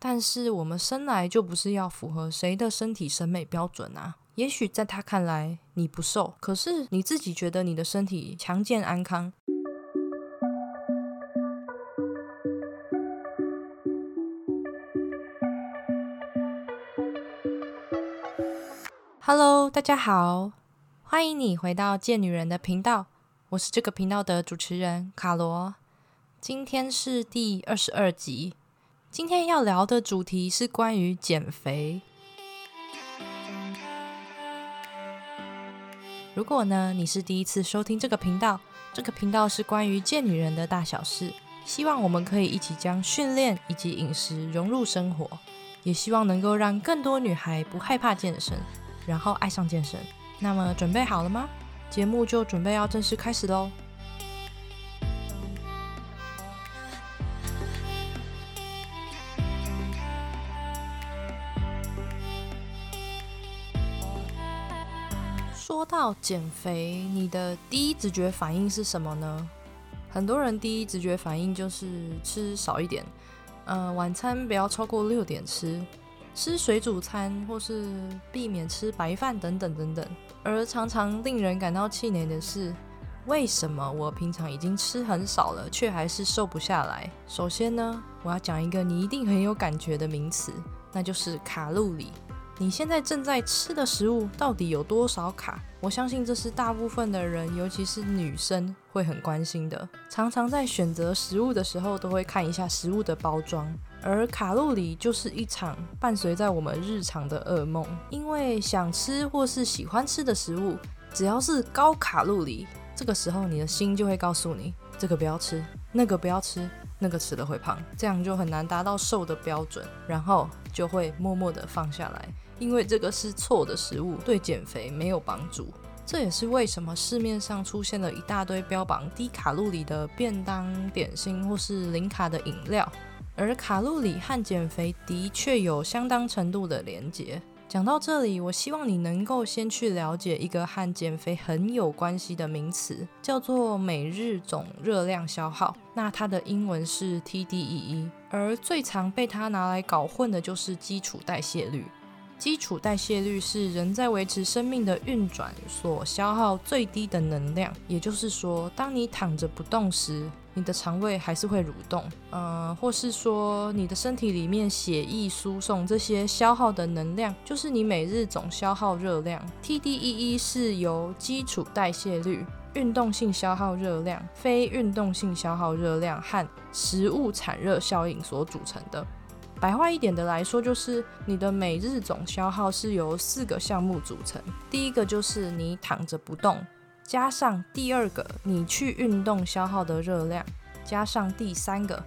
但是我们生来就不是要符合谁的身体审美标准啊。也许在他看来你不瘦，可是你自己觉得你的身体强健安康。Hello，大家好，欢迎你回到贱女人的频道，我是这个频道的主持人卡罗。今天是第二十二集，今天要聊的主题是关于减肥。如果呢你是第一次收听这个频道，这个频道是关于健女人的大小事，希望我们可以一起将训练以及饮食融入生活，也希望能够让更多女孩不害怕健身，然后爱上健身。那么准备好了吗？节目就准备要正式开始喽！到减肥，你的第一直觉反应是什么呢？很多人第一直觉反应就是吃少一点，呃，晚餐不要超过六点吃，吃水煮餐或是避免吃白饭等等等等。而常常令人感到气馁的是，为什么我平常已经吃很少了，却还是瘦不下来？首先呢，我要讲一个你一定很有感觉的名词，那就是卡路里。你现在正在吃的食物到底有多少卡？我相信这是大部分的人，尤其是女生会很关心的。常常在选择食物的时候，都会看一下食物的包装。而卡路里就是一场伴随在我们日常的噩梦，因为想吃或是喜欢吃的食物，只要是高卡路里，这个时候你的心就会告诉你，这个不要吃，那个不要吃。那个吃了会胖，这样就很难达到瘦的标准，然后就会默默的放下来，因为这个是错的食物，对减肥没有帮助。这也是为什么市面上出现了一大堆标榜低卡路里的便当、点心或是零卡的饮料，而卡路里和减肥的确有相当程度的连结。讲到这里，我希望你能够先去了解一个和减肥很有关系的名词，叫做每日总热量消耗。那它的英文是 TDEE，而最常被它拿来搞混的就是基础代谢率。基础代谢率是人在维持生命的运转所消耗最低的能量，也就是说，当你躺着不动时。你的肠胃还是会蠕动，呃，或是说你的身体里面血液输送这些消耗的能量，就是你每日总消耗热量。TDEE 是由基础代谢率、运动性消耗热量、非运动性消耗热量和食物产热效应所组成的。白话一点的来说，就是你的每日总消耗是由四个项目组成。第一个就是你躺着不动。加上第二个，你去运动消耗的热量，加上第三个，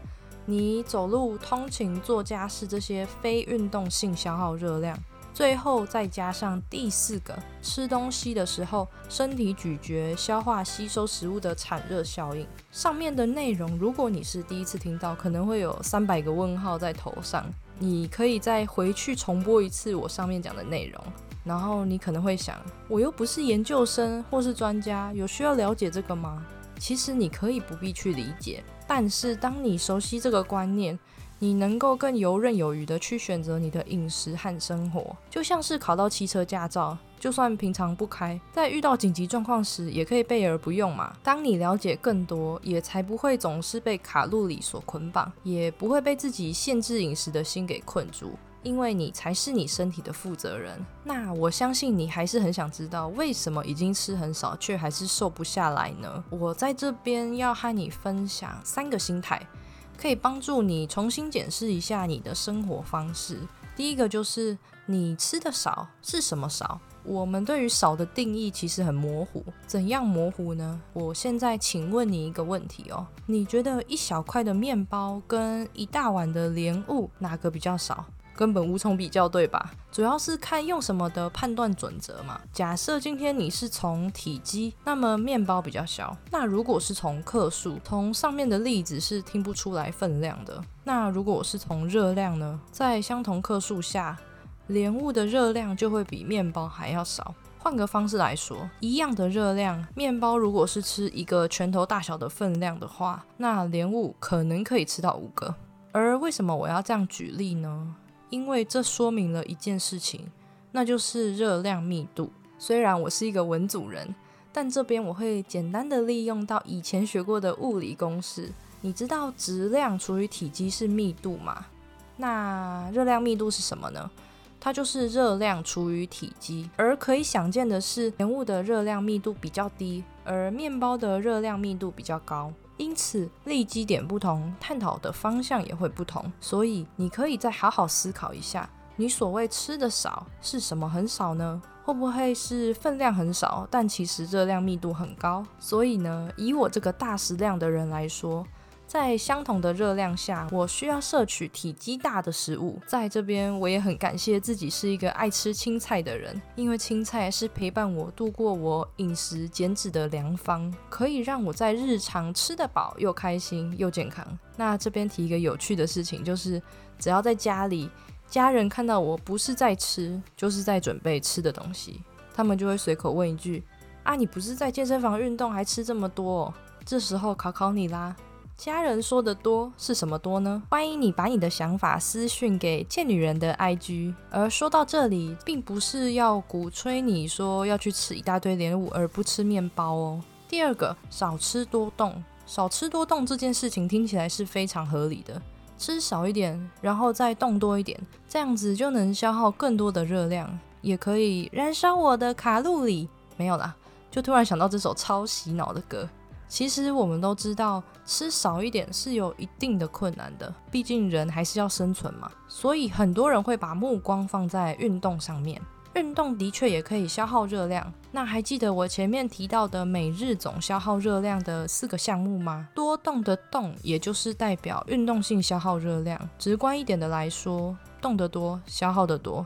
你走路、通勤、做家事这些非运动性消耗热量，最后再加上第四个，吃东西的时候身体咀嚼、消化、吸收食物的产热效应。上面的内容，如果你是第一次听到，可能会有三百个问号在头上。你可以再回去重播一次我上面讲的内容。然后你可能会想，我又不是研究生或是专家，有需要了解这个吗？其实你可以不必去理解，但是当你熟悉这个观念，你能够更游刃有余的去选择你的饮食和生活，就像是考到汽车驾照，就算平常不开，在遇到紧急状况时也可以备而不用嘛。当你了解更多，也才不会总是被卡路里所捆绑，也不会被自己限制饮食的心给困住。因为你才是你身体的负责人，那我相信你还是很想知道为什么已经吃很少却还是瘦不下来呢？我在这边要和你分享三个心态，可以帮助你重新检视一下你的生活方式。第一个就是你吃的少是什么少？我们对于少的定义其实很模糊，怎样模糊呢？我现在请问你一个问题哦，你觉得一小块的面包跟一大碗的莲雾哪个比较少？根本无从比较，对吧？主要是看用什么的判断准则嘛。假设今天你是从体积，那么面包比较小；那如果是从克数，从上面的例子是听不出来分量的。那如果是从热量呢？在相同克数下，莲雾的热量就会比面包还要少。换个方式来说，一样的热量，面包如果是吃一个拳头大小的分量的话，那莲雾可能可以吃到五个。而为什么我要这样举例呢？因为这说明了一件事情，那就是热量密度。虽然我是一个文组人，但这边我会简单的利用到以前学过的物理公式。你知道质量除以体积是密度吗？那热量密度是什么呢？它就是热量除以体积。而可以想见的是，甜物的热量密度比较低，而面包的热量密度比较高。因此，立基点不同，探讨的方向也会不同。所以，你可以再好好思考一下，你所谓吃的少是什么很少呢？会不会是分量很少，但其实热量密度很高？所以呢，以我这个大食量的人来说。在相同的热量下，我需要摄取体积大的食物。在这边，我也很感谢自己是一个爱吃青菜的人，因为青菜是陪伴我度过我饮食减脂的良方，可以让我在日常吃得饱又开心又健康。那这边提一个有趣的事情，就是只要在家里，家人看到我不是在吃，就是在准备吃的东西，他们就会随口问一句：“啊，你不是在健身房运动，还吃这么多？”这时候考考你啦。家人说的多是什么多呢？欢迎你把你的想法私讯给贱女人的 IG。而说到这里，并不是要鼓吹你说要去吃一大堆莲雾而不吃面包哦。第二个，少吃多动，少吃多动这件事情听起来是非常合理的。吃少一点，然后再动多一点，这样子就能消耗更多的热量，也可以燃烧我的卡路里。没有啦，就突然想到这首超洗脑的歌。其实我们都知道，吃少一点是有一定的困难的，毕竟人还是要生存嘛。所以很多人会把目光放在运动上面。运动的确也可以消耗热量。那还记得我前面提到的每日总消耗热量的四个项目吗？多动的动，也就是代表运动性消耗热量。直观一点的来说，动得多，消耗的多；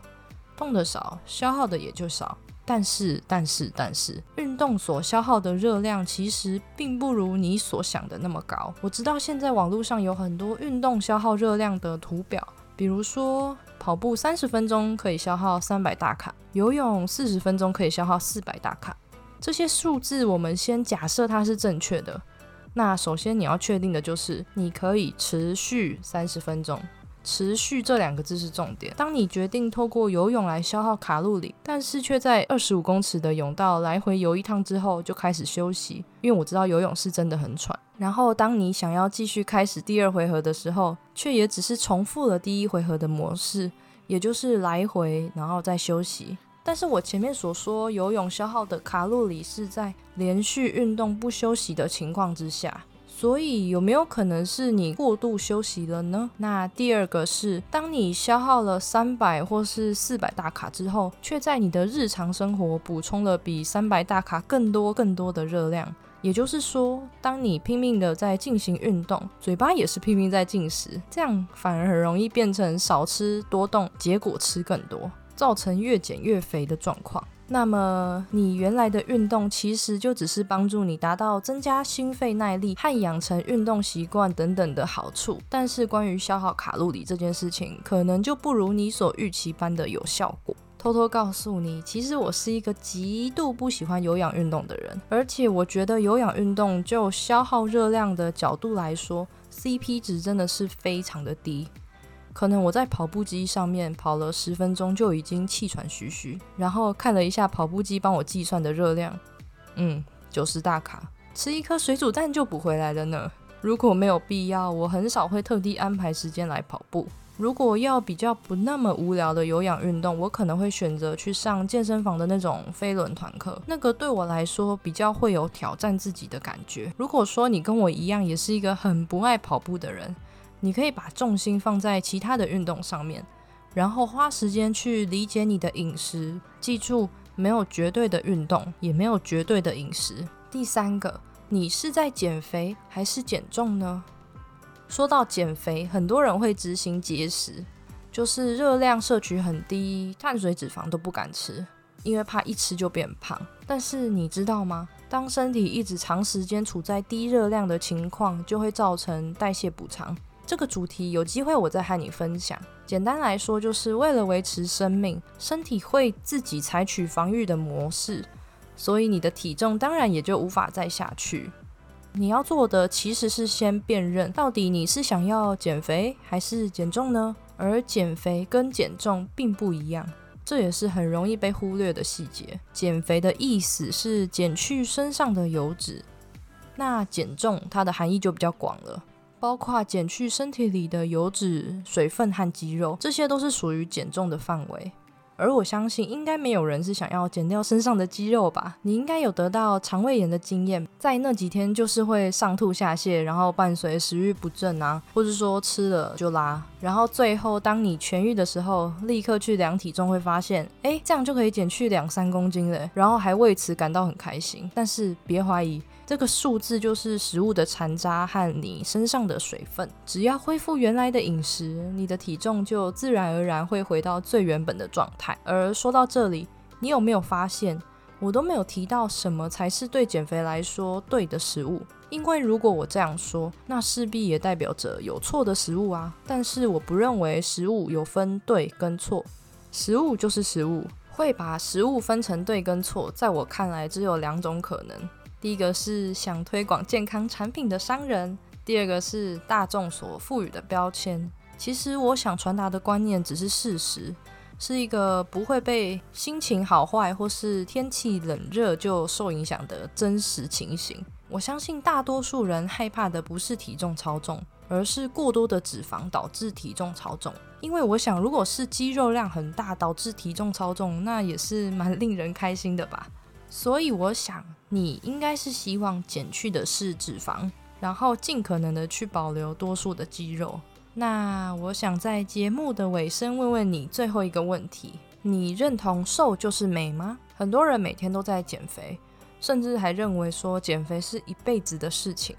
动得少，消耗的也就少。但是，但是，但是，运动所消耗的热量其实并不如你所想的那么高。我知道现在网络上有很多运动消耗热量的图表，比如说跑步三十分钟可以消耗三百大卡，游泳四十分钟可以消耗四百大卡。这些数字我们先假设它是正确的。那首先你要确定的就是你可以持续三十分钟。持续这两个字是重点。当你决定透过游泳来消耗卡路里，但是却在二十五公尺的泳道来回游一趟之后就开始休息，因为我知道游泳是真的很喘。然后当你想要继续开始第二回合的时候，却也只是重复了第一回合的模式，也就是来回然后再休息。但是我前面所说游泳消耗的卡路里是在连续运动不休息的情况之下。所以有没有可能是你过度休息了呢？那第二个是，当你消耗了三百或是四百大卡之后，却在你的日常生活补充了比三百大卡更多更多的热量。也就是说，当你拼命的在进行运动，嘴巴也是拼命在进食，这样反而很容易变成少吃多动，结果吃更多，造成越减越肥的状况。那么，你原来的运动其实就只是帮助你达到增加心肺耐力和养成运动习惯等等的好处。但是，关于消耗卡路里这件事情，可能就不如你所预期般的有效果。偷偷告诉你，其实我是一个极度不喜欢有氧运动的人，而且我觉得有氧运动就消耗热量的角度来说，CP 值真的是非常的低。可能我在跑步机上面跑了十分钟就已经气喘吁吁，然后看了一下跑步机帮我计算的热量，嗯，九十大卡，吃一颗水煮蛋就补回来了呢。如果没有必要，我很少会特地安排时间来跑步。如果要比较不那么无聊的有氧运动，我可能会选择去上健身房的那种飞轮团课，那个对我来说比较会有挑战自己的感觉。如果说你跟我一样，也是一个很不爱跑步的人。你可以把重心放在其他的运动上面，然后花时间去理解你的饮食。记住，没有绝对的运动，也没有绝对的饮食。第三个，你是在减肥还是减重呢？说到减肥，很多人会执行节食，就是热量摄取很低，碳水、脂肪都不敢吃，因为怕一吃就变胖。但是你知道吗？当身体一直长时间处在低热量的情况，就会造成代谢补偿。这个主题有机会我再和你分享。简单来说，就是为了维持生命，身体会自己采取防御的模式，所以你的体重当然也就无法再下去。你要做的其实是先辨认，到底你是想要减肥还是减重呢？而减肥跟减重并不一样，这也是很容易被忽略的细节。减肥的意思是减去身上的油脂，那减重它的含义就比较广了，包括减去身体里的油脂、水分和肌肉，这些都是属于减重的范围。而我相信，应该没有人是想要减掉身上的肌肉吧？你应该有得到肠胃炎的经验，在那几天就是会上吐下泻，然后伴随食欲不振啊，或者说吃了就拉，然后最后当你痊愈的时候，立刻去量体重，会发现，哎，这样就可以减去两三公斤了，然后还为此感到很开心。但是别怀疑。这个数字就是食物的残渣和你身上的水分，只要恢复原来的饮食，你的体重就自然而然会回到最原本的状态。而说到这里，你有没有发现，我都没有提到什么才是对减肥来说对的食物？因为如果我这样说，那势必也代表着有错的食物啊。但是我不认为食物有分对跟错，食物就是食物，会把食物分成对跟错，在我看来只有两种可能。第一个是想推广健康产品的商人，第二个是大众所赋予的标签。其实我想传达的观念只是事实，是一个不会被心情好坏或是天气冷热就受影响的真实情形。我相信大多数人害怕的不是体重超重，而是过多的脂肪导致体重超重。因为我想，如果是肌肉量很大导致体重超重，那也是蛮令人开心的吧。所以我想，你应该是希望减去的是脂肪，然后尽可能的去保留多数的肌肉。那我想在节目的尾声问问你最后一个问题：你认同瘦就是美吗？很多人每天都在减肥，甚至还认为说减肥是一辈子的事情，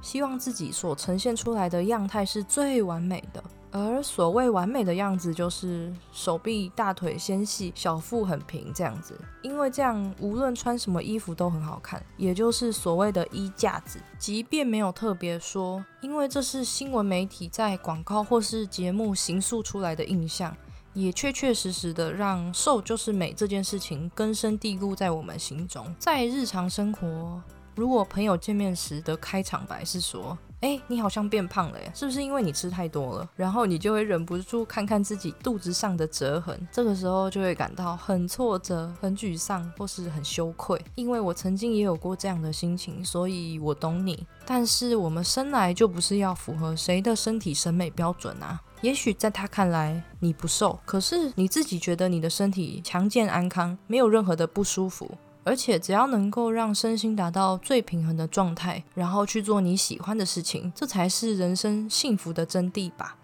希望自己所呈现出来的样态是最完美的。而所谓完美的样子，就是手臂、大腿纤细，小腹很平这样子，因为这样无论穿什么衣服都很好看，也就是所谓的衣架子。即便没有特别说，因为这是新闻媒体在广告或是节目形塑出来的印象，也确确实实的让瘦就是美这件事情根深蒂固在我们心中。在日常生活，如果朋友见面时的开场白是说，哎，你好像变胖了耶，是不是因为你吃太多了？然后你就会忍不住看看自己肚子上的折痕，这个时候就会感到很挫折、很沮丧，或是很羞愧。因为我曾经也有过这样的心情，所以我懂你。但是我们生来就不是要符合谁的身体审美标准啊。也许在他看来你不瘦，可是你自己觉得你的身体强健安康，没有任何的不舒服。而且只要能够让身心达到最平衡的状态，然后去做你喜欢的事情，这才是人生幸福的真谛吧。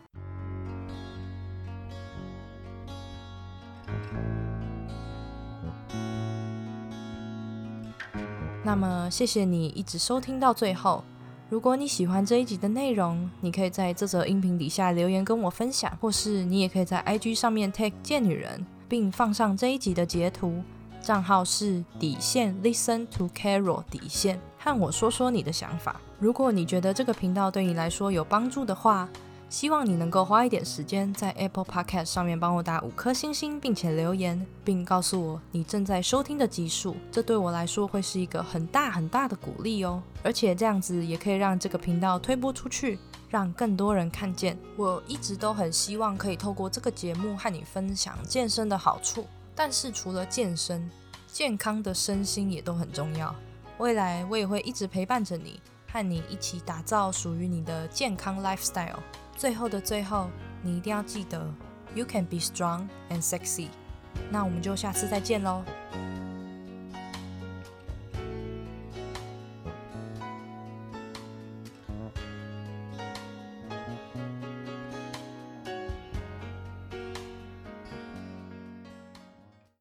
那么，谢谢你一直收听到最后。如果你喜欢这一集的内容，你可以在这则音频底下留言跟我分享，或是你也可以在 IG 上面 tag 贱女人，并放上这一集的截图。账号是底线，Listen to Carol 底线，和我说说你的想法。如果你觉得这个频道对你来说有帮助的话，希望你能够花一点时间在 Apple Podcast 上面帮我打五颗星星，并且留言，并告诉我你正在收听的集数。这对我来说会是一个很大很大的鼓励哦。而且这样子也可以让这个频道推播出去，让更多人看见。我一直都很希望可以透过这个节目和你分享健身的好处。但是除了健身，健康的身心也都很重要。未来我也会一直陪伴着你，和你一起打造属于你的健康 lifestyle。最后的最后，你一定要记得，You can be strong and sexy。那我们就下次再见喽。